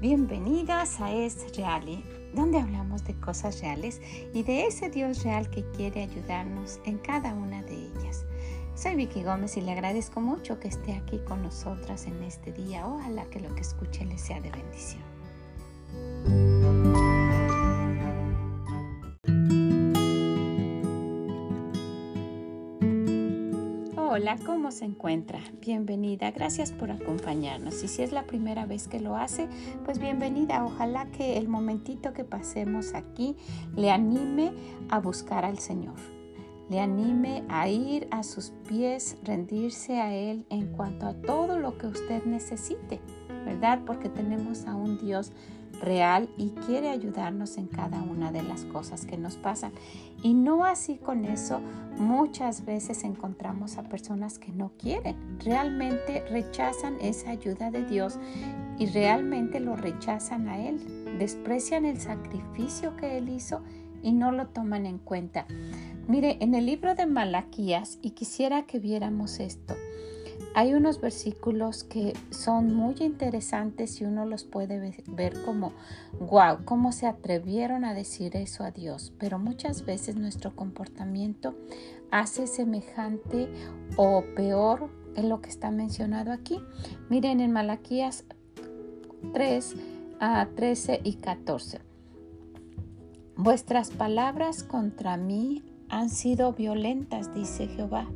Bienvenidas a Es Real, donde hablamos de cosas reales y de ese Dios real que quiere ayudarnos en cada una de ellas. Soy Vicky Gómez y le agradezco mucho que esté aquí con nosotras en este día. Ojalá que lo que escuche le sea de bendición. ¿Cómo se encuentra? Bienvenida, gracias por acompañarnos. Y si es la primera vez que lo hace, pues bienvenida. Ojalá que el momentito que pasemos aquí le anime a buscar al Señor. Le anime a ir a sus pies, rendirse a Él en cuanto a todo lo que usted necesite, Porque tenemos a un Dios real y quiere ayudarnos en cada una de las cosas que nos pasan. Y no así con eso, muchas veces encontramos a personas que no quieren, realmente rechazan esa ayuda de Dios y realmente lo rechazan a Él, desprecian el sacrificio que Él hizo y no lo toman en cuenta. Mire, en el libro de Malaquías, y quisiera que viéramos esto, hay unos versículos que son muy interesantes y uno los puede ver como, wow, cómo se atrevieron a decir eso a Dios. Pero muchas veces nuestro comportamiento hace semejante o peor en lo que está mencionado aquí. Miren en Malaquías 3, a 13 y 14. Vuestras palabras contra mí han sido violentas, dice Jehová,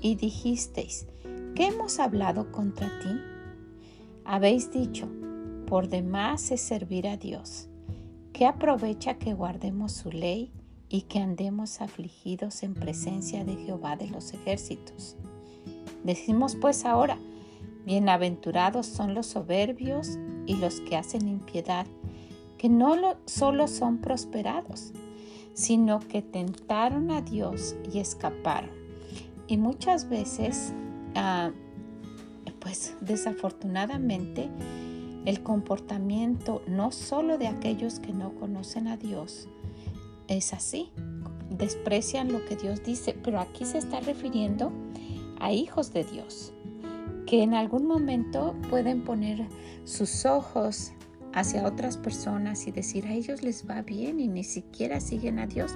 y dijisteis, ¿Qué hemos hablado contra ti? Habéis dicho, por demás es servir a Dios. ¿Qué aprovecha que guardemos su ley y que andemos afligidos en presencia de Jehová de los ejércitos? Decimos pues ahora, bienaventurados son los soberbios y los que hacen impiedad, que no solo son prosperados, sino que tentaron a Dios y escaparon. Y muchas veces Ah, pues desafortunadamente el comportamiento no solo de aquellos que no conocen a Dios es así, desprecian lo que Dios dice, pero aquí se está refiriendo a hijos de Dios, que en algún momento pueden poner sus ojos hacia otras personas y decir a ellos les va bien y ni siquiera siguen a Dios.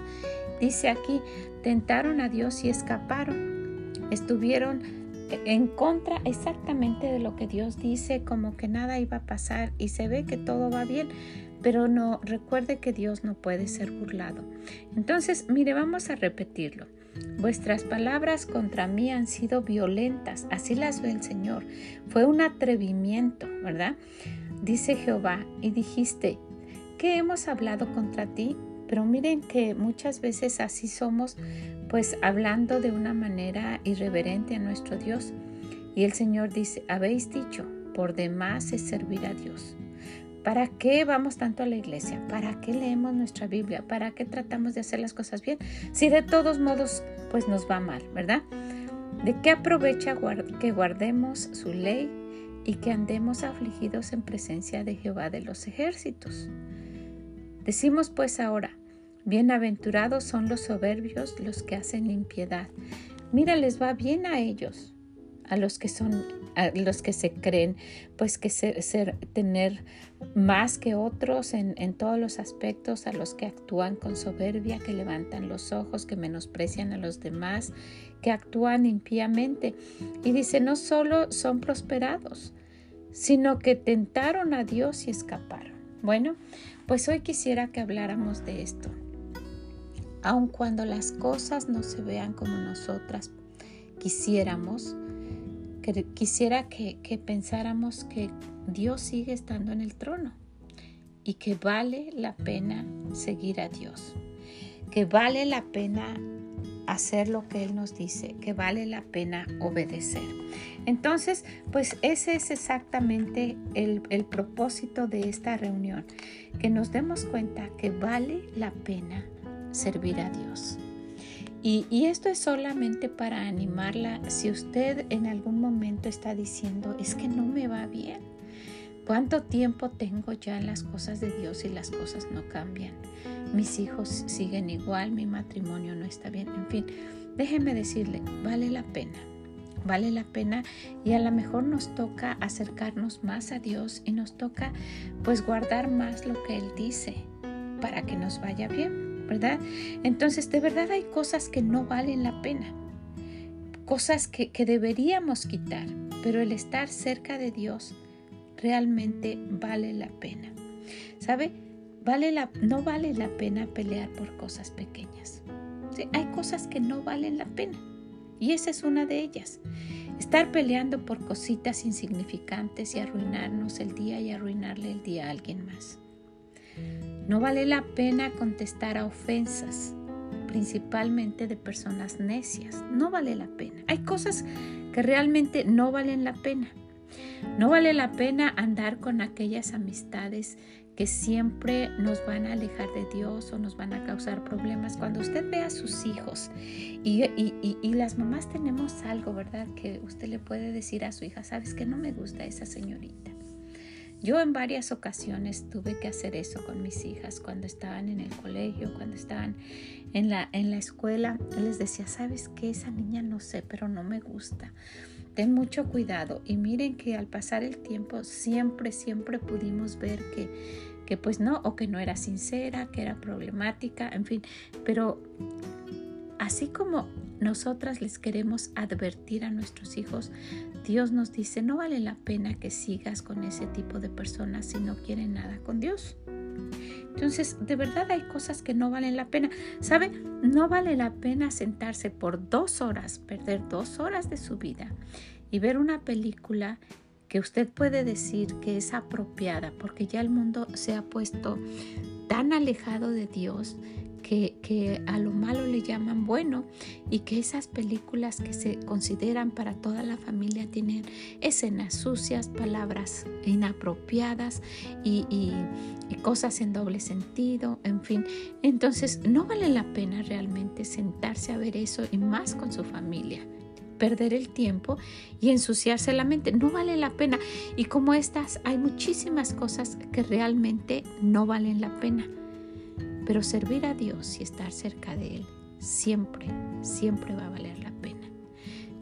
Dice aquí, tentaron a Dios y escaparon, estuvieron en contra exactamente de lo que Dios dice, como que nada iba a pasar y se ve que todo va bien, pero no recuerde que Dios no puede ser burlado. Entonces, mire, vamos a repetirlo. Vuestras palabras contra mí han sido violentas, así las ve el Señor. Fue un atrevimiento, ¿verdad? Dice Jehová, y dijiste, ¿qué hemos hablado contra ti? Pero miren que muchas veces así somos pues hablando de una manera irreverente a nuestro Dios. Y el Señor dice, habéis dicho, por demás es servir a Dios. ¿Para qué vamos tanto a la iglesia? ¿Para qué leemos nuestra Biblia? ¿Para qué tratamos de hacer las cosas bien? Si de todos modos, pues nos va mal, ¿verdad? ¿De qué aprovecha que guardemos su ley y que andemos afligidos en presencia de Jehová de los ejércitos? Decimos pues ahora, Bienaventurados son los soberbios, los que hacen impiedad. Mira, les va bien a ellos, a los que son, a los que se creen, pues que ser, tener más que otros en, en todos los aspectos, a los que actúan con soberbia, que levantan los ojos, que menosprecian a los demás, que actúan impíamente. Y dice, no solo son prosperados, sino que tentaron a Dios y escaparon. Bueno, pues hoy quisiera que habláramos de esto aun cuando las cosas no se vean como nosotras quisiéramos, que quisiera que, pensáramos que Dios sigue estando en el trono y que vale la pena seguir a Dios, que vale la pena hacer lo que Él nos dice, que vale la pena obedecer. Entonces, pues ese es exactamente el, el, propósito de esta reunión, que nos demos cuenta que vale la pena servir a Dios. Y, esto es solamente para animarla si usted en algún momento está diciendo, es que no me va bien. ¿Cuánto tiempo tengo ya en las cosas de Dios y las cosas no cambian? Mis hijos siguen igual, mi matrimonio no está bien. En fin, déjeme decirle, vale la pena. vale la pena y a lo mejor nos toca acercarnos más a Dios y nos toca pues guardar más lo que Él dice para que nos vaya bien, ¿verdad? Entonces de verdad hay cosas que no valen la pena, cosas que, deberíamos quitar, pero el estar cerca de Dios realmente vale la pena. ¿Sabe? Vale la, no vale la pena pelear por cosas pequeñas. hay cosas que no valen la pena. Y esa es una de ellas. Estar peleando por cositas insignificantes y arruinarnos el día y arruinarle el día a alguien más. No vale la pena contestar a ofensas, principalmente de personas necias. No vale la pena. Hay cosas que realmente no valen la pena. No vale la pena andar con aquellas amistades que siempre nos van a alejar de Dios o nos van a causar problemas. Cuando usted ve a sus hijos y, y, las mamás tenemos algo, ¿verdad? Que usted le puede decir a su hija, sabes que no me gusta esa señorita. Yo en varias ocasiones tuve que hacer eso con mis hijas cuando estaban en el colegio, cuando estaban en la, en la escuela. Les decía, sabes que esa niña no sé, pero no me gusta. Ten mucho cuidado y miren que al pasar el tiempo siempre, siempre pudimos ver que, que pues no, o que no era sincera, que era problemática, en fin, pero así como nosotras les queremos advertir a nuestros hijos, Dios nos dice, no vale la pena que sigas con ese tipo de personas si no quieren nada con Dios. Entonces, de verdad hay cosas que no valen la pena. ¿Sabe? No vale la pena sentarse por dos horas, perder dos horas de su vida y ver una película que usted puede decir que es apropiada porque ya el mundo se ha puesto tan alejado de Dios que, a lo malo le llaman bueno y que esas películas que se consideran para toda la familia tienen escenas sucias, palabras inapropiadas y, y cosas en doble sentido, en fin. Entonces no vale la pena realmente sentarse a ver eso y más con su familia perder el tiempo y ensuciarse la mente. No vale la pena. Y como estas, hay muchísimas cosas que realmente no valen la pena. Pero servir a Dios y estar cerca de Él siempre, siempre va a valer la pena.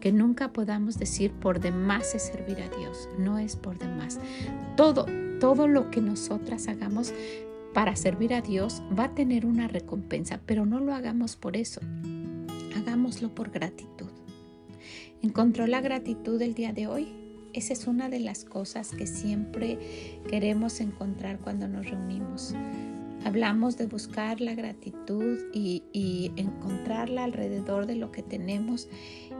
Que nunca podamos decir por demás es servir a Dios. No es por demás. Todo, todo lo que nosotras hagamos para servir a Dios va a tener una recompensa, pero no lo hagamos por eso. Hagámoslo por gratitud. ¿Encontró la gratitud el día de hoy? Esa es una de las cosas que siempre queremos encontrar cuando nos reunimos. Hablamos de buscar la gratitud y, encontrarla alrededor de lo que tenemos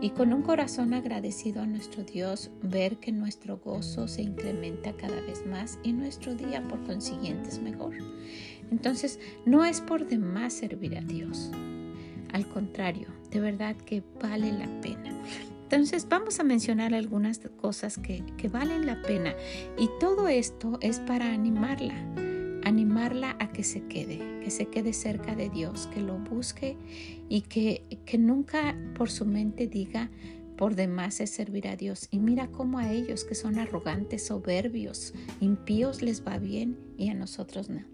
y con un corazón agradecido a nuestro Dios ver que nuestro gozo se incrementa cada vez más y nuestro día por consiguiente es mejor. Entonces no es por demás servir a Dios. Al contrario, de verdad que vale la pena. Entonces vamos a mencionar algunas cosas que, que valen la pena y todo esto es para animarla animarla a que se quede, que se quede cerca de Dios, que lo busque y que, que nunca por su mente diga por demás es servir a Dios. Y mira cómo a ellos que son arrogantes, soberbios, impíos les va bien y a nosotros no.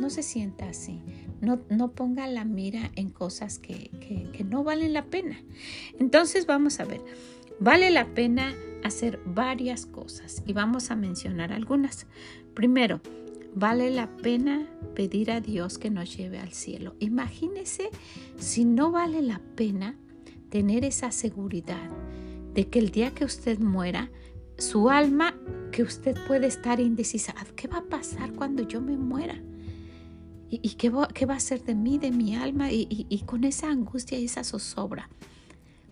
No se sienta así. No, no ponga la mira en cosas que, que, que no valen la pena. Entonces vamos a ver. Vale la pena hacer varias cosas y vamos a mencionar algunas. Primero, vale la pena pedir a Dios que nos lleve al cielo. Imagínese si no vale la pena tener esa seguridad de que el día que usted muera, su alma, que usted puede estar indecisa, ¿qué va a pasar cuando yo me muera? ¿Y, qué, va, qué, va, a ser de mí, de mi alma? Y, y con esa angustia y esa zozobra.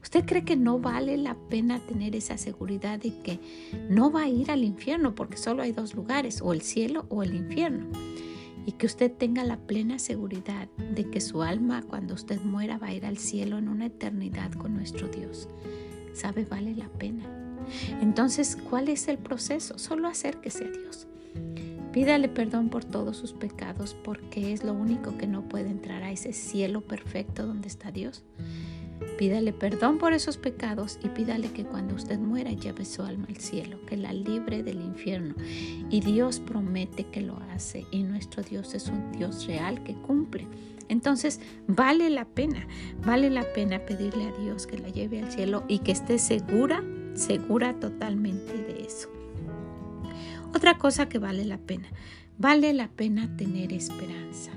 ¿Usted cree que no vale la pena tener esa seguridad de que no va a ir al infierno porque solo hay dos lugares, o el cielo o el infierno? Y que usted tenga la plena seguridad de que su alma cuando usted muera va a ir al cielo en una eternidad con nuestro Dios. ¿Sabe? Vale la pena. Entonces, ¿cuál es el proceso? Solo acérquese a Dios. Pídale perdón por todos sus pecados porque es lo único que no puede entrar a ese cielo perfecto donde está Dios. Pídale perdón por esos pecados y pídale que cuando usted muera lleve su alma al cielo, que la libre del infierno. Y Dios promete que lo hace y nuestro Dios es un Dios real que cumple. Entonces vale la pena, vale la pena pedirle a Dios que la lleve al cielo y que esté segura, segura totalmente de eso. Otra cosa que vale la pena, vale la pena tener esperanza.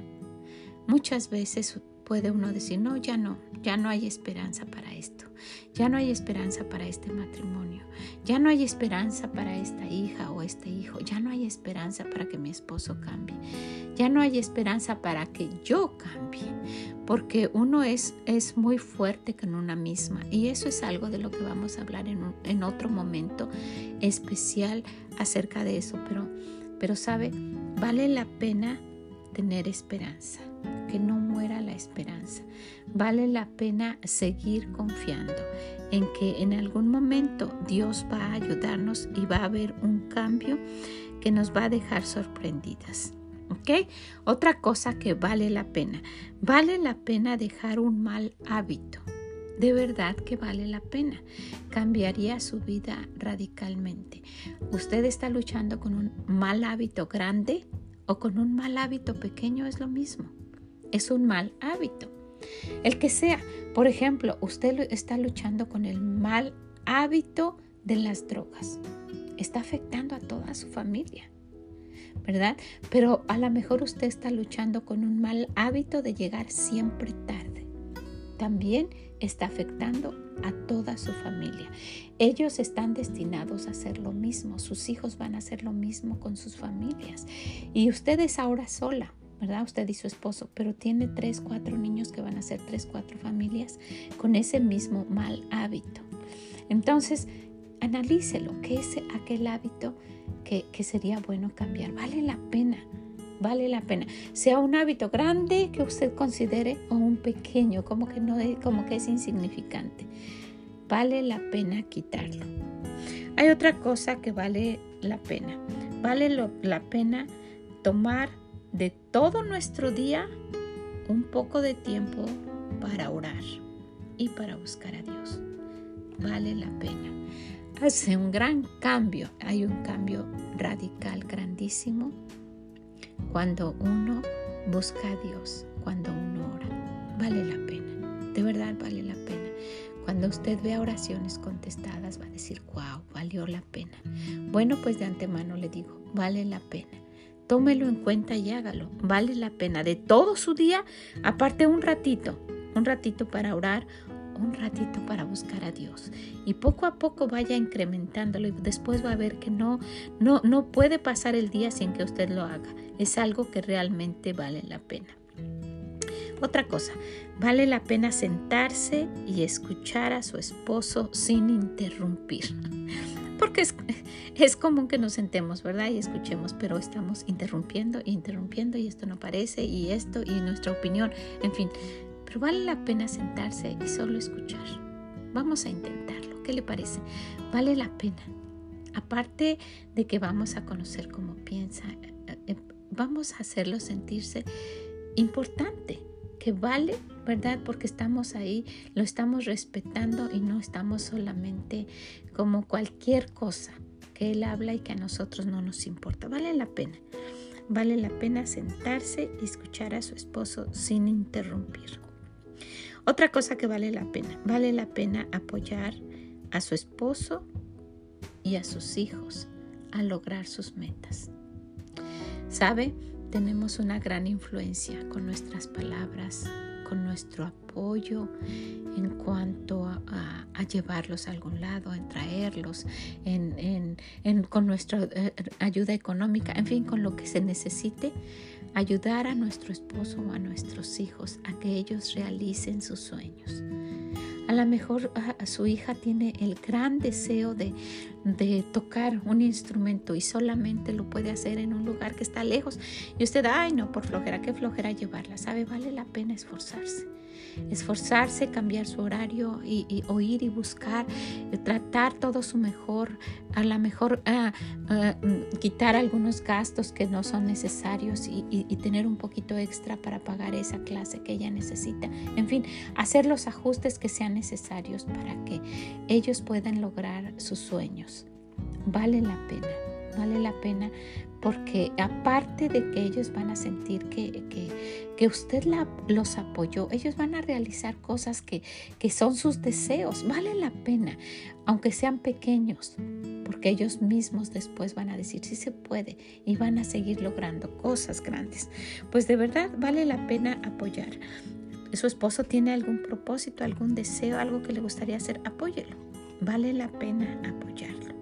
Muchas veces puede uno decir, no, ya no, ya no hay esperanza para esto, ya no hay esperanza para este matrimonio, ya no hay esperanza para esta hija o este hijo, ya no hay esperanza para que mi esposo cambie, ya no hay esperanza para que yo cambie, porque uno es, es muy fuerte con una misma y eso es algo de lo que vamos a hablar en, en otro momento especial acerca de eso, pero, pero sabe, vale la pena tener esperanza que no muera la esperanza. Vale la pena seguir confiando en que en algún momento Dios va a ayudarnos y va a haber un cambio que nos va a dejar sorprendidas. ¿Ok? Otra cosa que vale la pena. Vale la pena dejar un mal hábito. De verdad que vale la pena. Cambiaría su vida radicalmente. Usted está luchando con un mal hábito grande o con un mal hábito pequeño, es lo mismo es un mal hábito. El que sea, por ejemplo, usted está luchando con el mal hábito de las drogas. Está afectando a toda su familia, ¿verdad? Pero a lo mejor usted está luchando con un mal hábito de llegar siempre tarde. También está afectando a toda su familia. Ellos están destinados a hacer lo mismo, sus hijos van a hacer lo mismo con sus familias. Y usted es ahora sola, ¿verdad? Usted y su esposo, pero tiene tres, cuatro niños que van a ser tres, cuatro familias con ese mismo mal hábito. Entonces, analícelo, ¿qué es aquel hábito que, que sería bueno cambiar? Vale la pena, vale la pena. Sea un hábito grande que usted considere o un pequeño, como que, no es, como que es insignificante. Vale la pena quitarlo. Hay otra cosa que vale la pena. Vale la pena tomar de todo nuestro día un poco de tiempo para orar y para buscar a Dios. Vale la pena. Hace un gran cambio, hay un cambio radical, grandísimo, cuando uno busca a Dios, cuando uno ora. Vale la pena, de verdad vale la pena. Cuando usted vea oraciones contestadas va a decir, wow, valió la pena. Bueno, pues de antemano le digo, vale la pena tómelo en cuenta y hágalo. Vale la pena de todo su día, aparte un ratito, un ratito para orar, un ratito para buscar a Dios. Y poco a poco vaya incrementándolo y después va a ver que no, no, no puede pasar el día sin que usted lo haga. Es algo que realmente vale la pena. Otra cosa, vale la pena sentarse y escuchar a su esposo sin interrumpir porque es, común que nos sentemos, ¿verdad? Y escuchemos, pero estamos interrumpiendo interrumpiendo y esto no parece y esto y nuestra opinión, en fin. Pero vale la pena sentarse y solo escuchar. Vamos a intentarlo. ¿Qué le parece? Vale la pena. Aparte de que vamos a conocer cómo piensa, eh, eh, vamos a hacerlo sentirse importante que vale, ¿verdad? Porque estamos ahí, lo estamos respetando y no estamos solamente como cualquier cosa que Él habla y que a nosotros no nos importa. Vale la pena. Vale la pena sentarse y escuchar a su esposo sin interrumpir. Otra cosa que vale la pena, vale la pena apoyar a su esposo y a sus hijos a lograr sus metas. ¿Sabe? Tenemos una gran influencia con nuestras palabras, con nuestro apoyo en cuanto a, llevarlos a algún lado, en traerlos, en, con nuestra eh, ayuda económica, en fin, con lo que se necesite, ayudar a nuestro esposo o a nuestros hijos a que ellos realicen sus sueños. A lo mejor su hija tiene el gran deseo de, de, tocar un instrumento y solamente lo puede hacer en un lugar que está lejos. Y usted, ay no, por flojera, qué flojera llevarla. ¿Sabe? Vale la pena esforzarse. Esforzarse, cambiar su horario y, oír y buscar, eh, tratar todo su mejor, a lo mejor ah, ah, mm, quitar algunos gastos que no son necesarios y, y tener un poquito extra para pagar esa clase que ella necesita. En fin, hacer los ajustes que sean necesarios para que ellos puedan lograr sus sueños. Vale la pena vale la pena porque aparte de que ellos van a sentir que, que, usted la, los apoyó, ellos van a realizar cosas que, que son sus deseos, vale la pena, aunque sean pequeños, porque ellos mismos después van a decir si se puede y van a seguir logrando cosas grandes. Pues de verdad vale la pena apoyar. Su esposo tiene algún propósito, algún deseo, algo que le gustaría hacer, apóyelo. Vale la pena apoyarlo.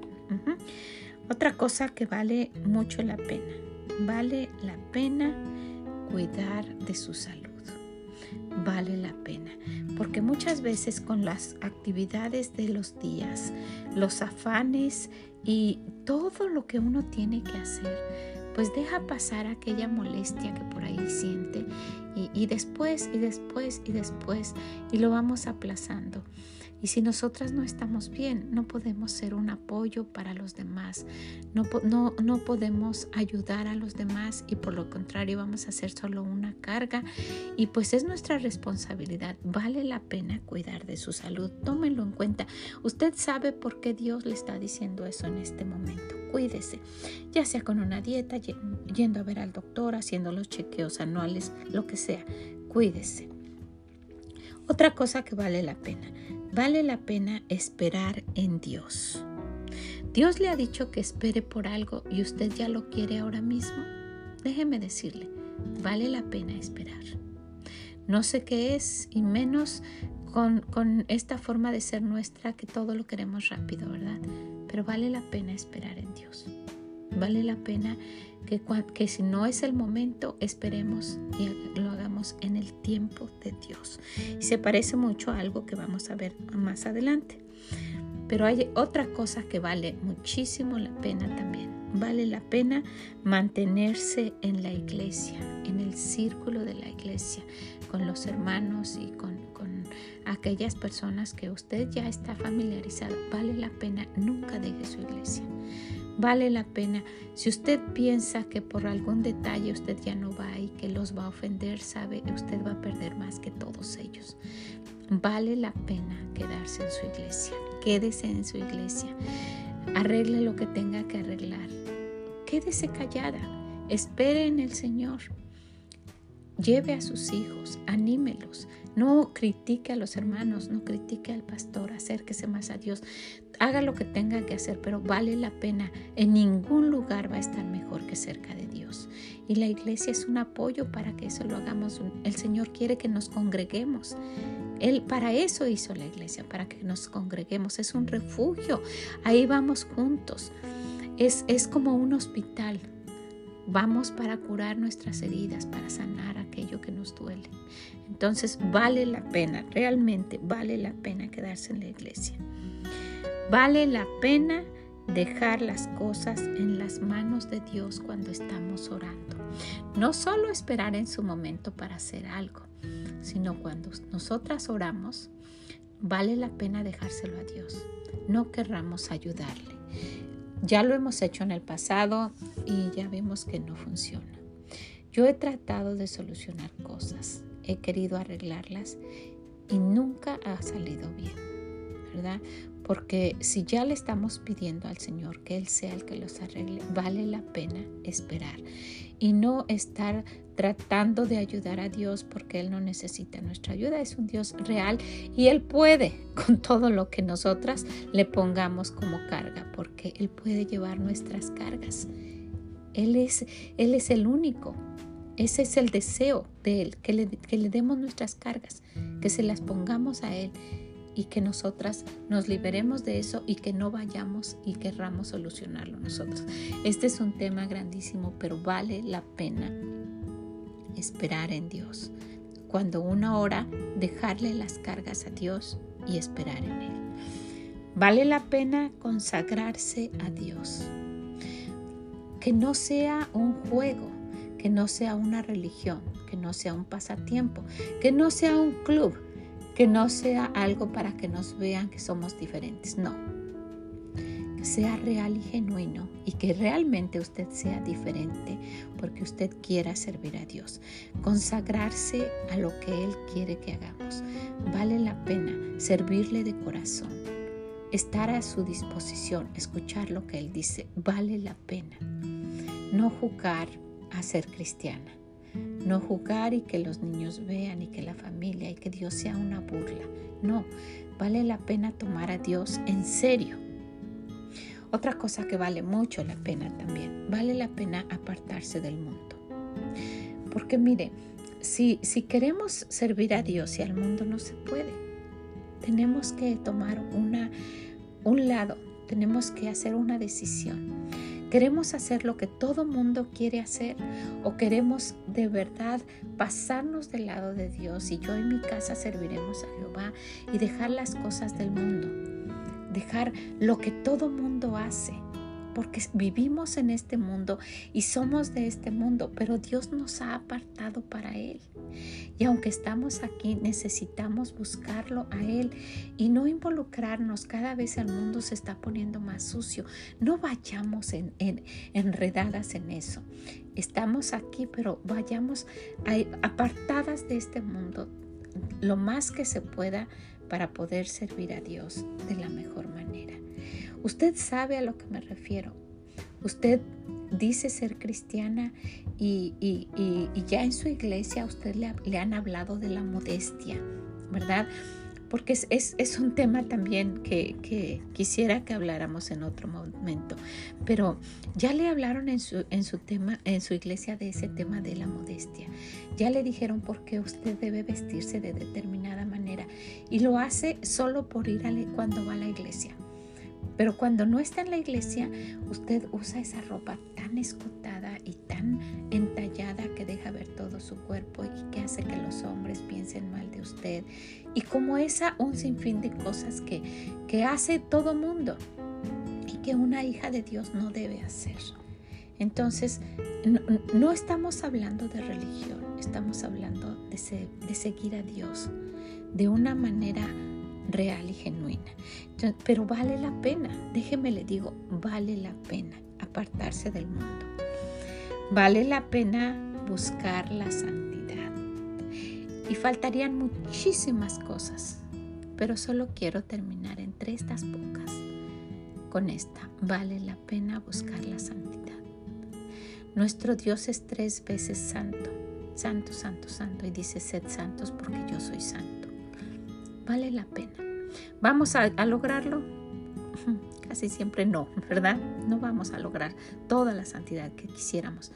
Otra cosa que vale mucho la pena, vale la pena cuidar de su salud. Vale la pena, porque muchas veces con las actividades de los días, los afanes y todo lo que uno tiene que hacer, pues deja pasar aquella molestia que por ahí siente y, después y después y después y lo vamos aplazando. Y si nosotras no estamos bien, no podemos ser un apoyo para los demás, no, no, no podemos ayudar a los demás y por lo contrario vamos a ser solo una carga y pues es nuestra responsabilidad. Vale la pena cuidar de su salud, tómenlo en cuenta. Usted sabe por qué Dios le está diciendo eso en este momento. Cuídese, ya sea con una dieta, yendo a ver al doctor, haciendo los chequeos anuales, lo que sea. Cuídese. Otra cosa que vale la pena vale la pena esperar en Dios. Dios le ha dicho que espere por algo y usted ya lo quiere ahora mismo. Déjeme decirle, vale la pena esperar. No sé qué es y menos con, con, esta forma de ser nuestra que todo lo queremos rápido, ¿verdad? Pero vale la pena esperar en Dios. Vale la pena que, que si no es el momento, esperemos y lo hagamos en el tiempo de Dios. Y se parece mucho a algo que vamos a ver más adelante. Pero hay otra cosa que vale muchísimo la pena también. Vale la pena mantenerse en la iglesia, en el círculo de la iglesia, con los hermanos y con, con aquellas personas que usted ya está familiarizado. Vale la pena, nunca deje su iglesia vale la pena. Si usted piensa que por algún detalle usted ya no va y que los va a ofender, sabe, usted va a perder más que todos ellos. Vale la pena quedarse en su iglesia. Quédese en su iglesia. Arregle lo que tenga que arreglar. Quédese callada. Espere en el Señor. Lleve a sus hijos, anímelos. No critique a los hermanos, no critique al pastor, acérquese más a Dios. Haga lo que tenga que hacer, pero vale la pena. En ningún lugar va a estar mejor que cerca de Dios. Y la iglesia es un apoyo para que eso lo hagamos. El Señor quiere que nos congreguemos. Él para eso hizo la iglesia, para que nos congreguemos. Es un refugio. Ahí vamos juntos. Es, es como un hospital. Vamos para curar nuestras heridas, para sanar aquello que nos duele. Entonces vale la pena, realmente vale la pena quedarse en la iglesia. Vale la pena dejar las cosas en las manos de Dios cuando estamos orando. No solo esperar en su momento para hacer algo, sino cuando nosotras oramos, vale la pena dejárselo a Dios. No querramos ayudarle. Ya lo hemos hecho en el pasado y ya vemos que no funciona. Yo he tratado de solucionar cosas he querido arreglarlas y nunca ha salido bien, ¿verdad? Porque si ya le estamos pidiendo al Señor que Él sea el que los arregle, vale la pena esperar y no estar tratando de ayudar a Dios porque Él no necesita nuestra ayuda. Es un Dios real y Él puede con todo lo que nosotras le pongamos como carga, porque Él puede llevar nuestras cargas. Él es, Él es el único ese es el deseo de Él, que le, que le demos nuestras cargas, que se las pongamos a Él y que nosotras nos liberemos de eso y que no vayamos y querramos solucionarlo nosotros. Este es un tema grandísimo, pero vale la pena esperar en Dios. Cuando uno ora, dejarle las cargas a Dios y esperar en Él. Vale la pena consagrarse a Dios. Que no sea un juego, que no sea una religión, que no sea un pasatiempo, que no sea un club, que no sea algo para que nos vean que somos diferentes. No, que sea real y genuino y que realmente usted sea diferente porque usted quiera servir a Dios, consagrarse a lo que Él quiere que hagamos. Vale la pena servirle de corazón, estar a su disposición, escuchar lo que Él dice, vale la pena. No jugar a ser cristiana, no jugar y que los niños vean y que la familia y que Dios sea una burla. No, vale la pena tomar a Dios en serio otra cosa que vale mucho la pena también, vale la pena apartarse del mundo. Porque mire, si, si queremos servir a Dios y al mundo no se puede, tenemos que tomar una, un lado, tenemos que hacer una decisión. ¿Queremos hacer lo que todo mundo quiere hacer o queremos de verdad pasarnos del lado de Dios y yo en mi casa serviremos a Jehová y dejar las cosas del mundo? dejar lo que todo mundo hace, porque vivimos en este mundo y somos de este mundo, pero Dios nos ha apartado para Él. Y aunque estamos aquí, necesitamos buscarlo a Él y no involucrarnos. Cada vez el mundo se está poniendo más sucio. No vayamos en, enredadas en eso. Estamos aquí, pero vayamos apartadas de este mundo lo más que se pueda para poder servir a Dios de la mejor manera. Usted sabe a lo que me refiero. Usted dice ser cristiana y, ya en su iglesia a usted le, le han hablado de la modestia, ¿verdad? porque es, un tema también que, quisiera que habláramos en otro momento. Pero ya le hablaron en su, en su tema, en su iglesia de ese tema de la modestia. Ya le dijeron por qué usted debe vestirse de determinada manera. Y lo hace solo por ir cuando va a la iglesia. Pero cuando no está en la iglesia, usted usa esa ropa tan escotada y tan entallada que deja ver todo su cuerpo y que hace que los hombres piensen mal de usted. Y como esa, un sinfín de cosas que, que hace todo mundo y que una hija de Dios no debe hacer. Entonces, no, estamos hablando de religión, estamos hablando de, de seguir a Dios de una manera real y genuina. Pero vale la pena, déjeme le digo, vale la pena apartarse del mundo. Vale la pena buscar la santidad. Y faltarían muchísimas cosas, pero solo quiero terminar entre estas pocas con esta. Vale la pena buscar la santidad. Nuestro Dios es tres veces santo, santo, santo, santo, y dice, sed santos porque yo soy santo vale la pena. ¿Vamos a, lograrlo? Casi siempre no, ¿verdad? No vamos a lograr toda la santidad que quisiéramos,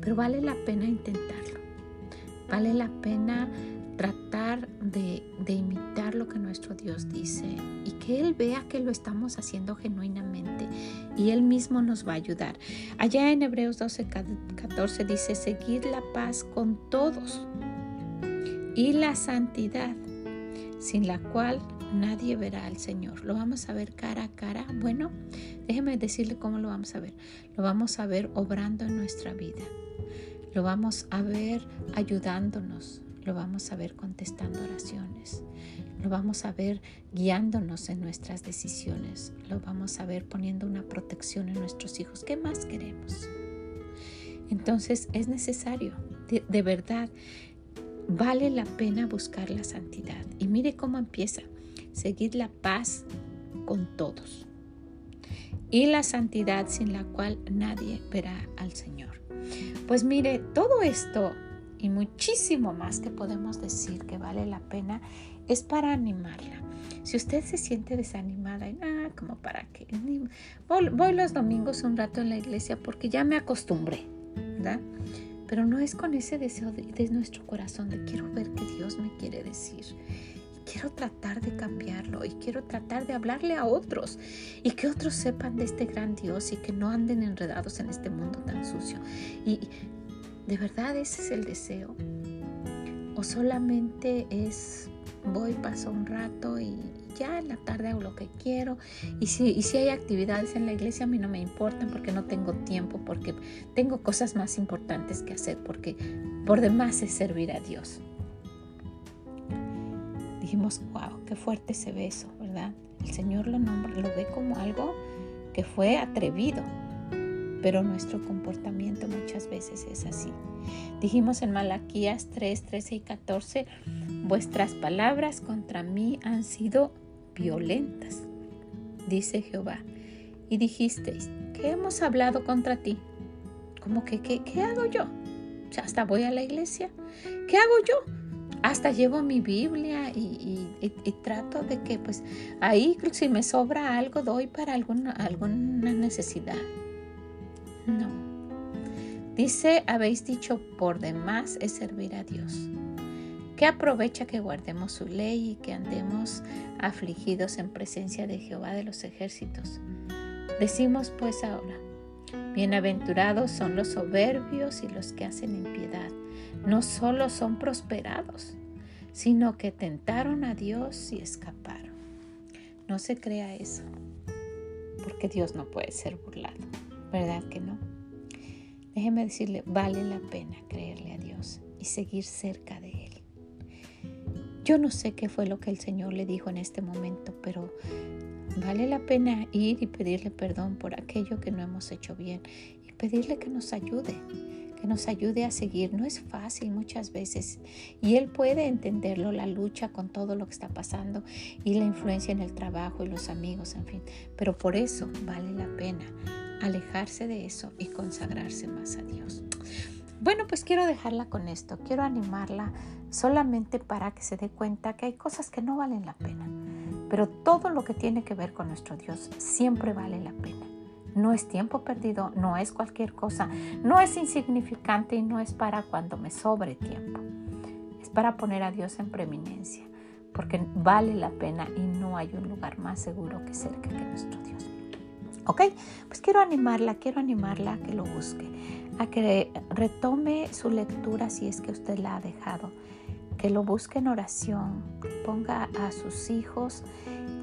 pero vale la pena intentarlo. Vale la pena tratar de, de, imitar lo que nuestro Dios dice y que Él vea que lo estamos haciendo genuinamente y Él mismo nos va a ayudar. Allá en Hebreos 12, 14 dice, seguid la paz con todos y la santidad sin la cual nadie verá al Señor. Lo vamos a ver cara a cara. Bueno, déjeme decirle cómo lo vamos a ver. Lo vamos a ver obrando en nuestra vida. Lo vamos a ver ayudándonos. Lo vamos a ver contestando oraciones. Lo vamos a ver guiándonos en nuestras decisiones. Lo vamos a ver poniendo una protección en nuestros hijos. ¿Qué más queremos? Entonces es necesario, de, verdad, Vale la pena buscar la santidad. Y mire cómo empieza. Seguid la paz con todos. Y la santidad sin la cual nadie verá al Señor. Pues mire, todo esto y muchísimo más que podemos decir que vale la pena es para animarla. Si usted se siente desanimada, y, ah, como para qué, voy, voy los domingos un rato en la iglesia porque ya me acostumbré, ¿verdad? Pero no es con ese deseo de, nuestro corazón de quiero ver qué Dios me quiere decir. Quiero tratar de cambiarlo y quiero tratar de hablarle a otros y que otros sepan de este gran Dios y que no anden enredados en este mundo tan sucio. Y de verdad ese es el deseo. O solamente es voy, paso un rato y ya en la tarde hago lo que quiero. Y si, y si hay actividades en la iglesia, a mí no me importan porque no tengo tiempo, porque tengo cosas más importantes que hacer, porque por demás es servir a Dios. Dijimos, wow, qué fuerte se ve eso, ¿verdad? El Señor lo nombra, lo ve como algo que fue atrevido, pero nuestro comportamiento muchas veces es así. Dijimos en Malaquías 3, 13 y 14, vuestras palabras contra mí han sido violentas, dice Jehová. Y dijisteis, ¿qué hemos hablado contra ti? ¿Cómo que qué, qué hago yo? hasta voy a la iglesia. ¿Qué hago yo? Hasta llevo mi Biblia y, trato de que pues ahí si me sobra algo doy para alguna, alguna necesidad. No. Dice, habéis dicho, por demás es servir a Dios. ¿Qué aprovecha que guardemos su ley y que andemos afligidos en presencia de Jehová de los ejércitos? Decimos pues ahora, bienaventurados son los soberbios y los que hacen impiedad. No solo son prosperados, sino que tentaron a Dios y escaparon. No se crea eso, porque Dios no puede ser burlado. ¿Verdad que no? Déjeme decirle, vale la pena creerle a Dios y seguir cerca de Él. Yo no sé qué fue lo que el Señor le dijo en este momento, pero vale la pena ir y pedirle perdón por aquello que no hemos hecho bien y pedirle que nos ayude, que nos ayude a seguir. No es fácil muchas veces y Él puede entenderlo, la lucha con todo lo que está pasando y la influencia en el trabajo y los amigos, en fin. Pero por eso vale la pena alejarse de eso y consagrarse más a Dios. Bueno, pues quiero dejarla con esto, quiero animarla solamente para que se dé cuenta que hay cosas que no valen la pena, pero todo lo que tiene que ver con nuestro Dios siempre vale la pena. No es tiempo perdido, no es cualquier cosa, no es insignificante y no es para cuando me sobre tiempo. Es para poner a Dios en preeminencia, porque vale la pena y no hay un lugar más seguro que cerca que nuestro Dios. ¿Ok? Pues quiero animarla, quiero animarla a que lo busque, a que retome su lectura si es que usted la ha dejado, que lo busque en oración, ponga a sus hijos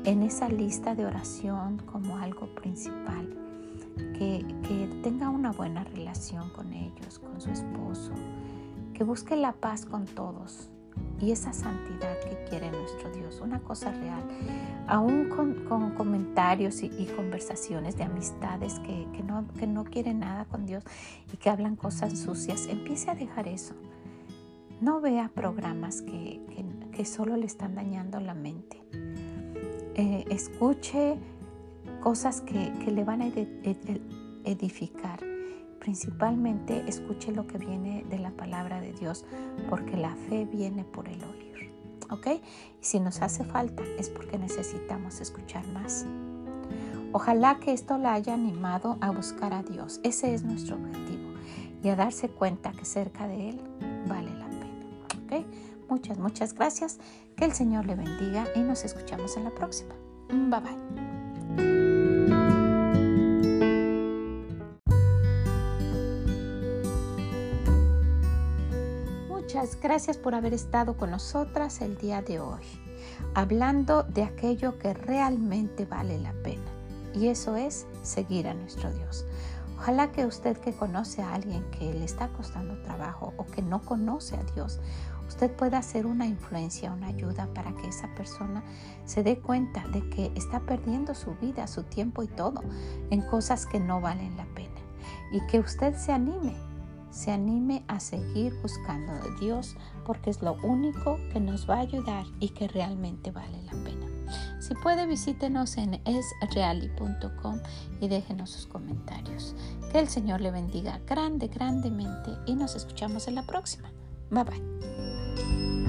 en esa lista de oración como algo principal, que, que tenga una buena relación con ellos, con su esposo, que busque la paz con todos, y esa santidad que quiere nuestro Dios, una cosa real, aún con, comentarios y, conversaciones de amistades que, no, que no quieren nada con Dios y que hablan cosas sucias, empiece a dejar eso. No vea programas que, solo le están dañando la mente. Eh, escuche cosas que, le van a edificar principalmente escuche lo que viene de la palabra de Dios, porque la fe viene por el oír. ¿Ok? Y si nos hace falta es porque necesitamos escuchar más. Ojalá que esto la haya animado a buscar a Dios. Ese es nuestro objetivo. Y a darse cuenta que cerca de Él vale la pena. ¿Ok? Muchas, muchas gracias. Que el Señor le bendiga y nos escuchamos en la próxima. Bye bye. Gracias por haber estado con nosotras el día de hoy, hablando de aquello que realmente vale la pena. Y eso es seguir a nuestro Dios. Ojalá que usted que conoce a alguien que le está costando trabajo o que no conoce a Dios, usted pueda hacer una influencia, una ayuda para que esa persona se dé cuenta de que está perdiendo su vida, su tiempo y todo en cosas que no valen la pena. Y que usted se anime se anime a seguir buscando de Dios porque es lo único que nos va a ayudar y que realmente vale la pena. Si puede, visítenos en esreali.com y déjenos sus comentarios. Que el Señor le bendiga grande, grandemente y nos escuchamos en la próxima. Bye bye.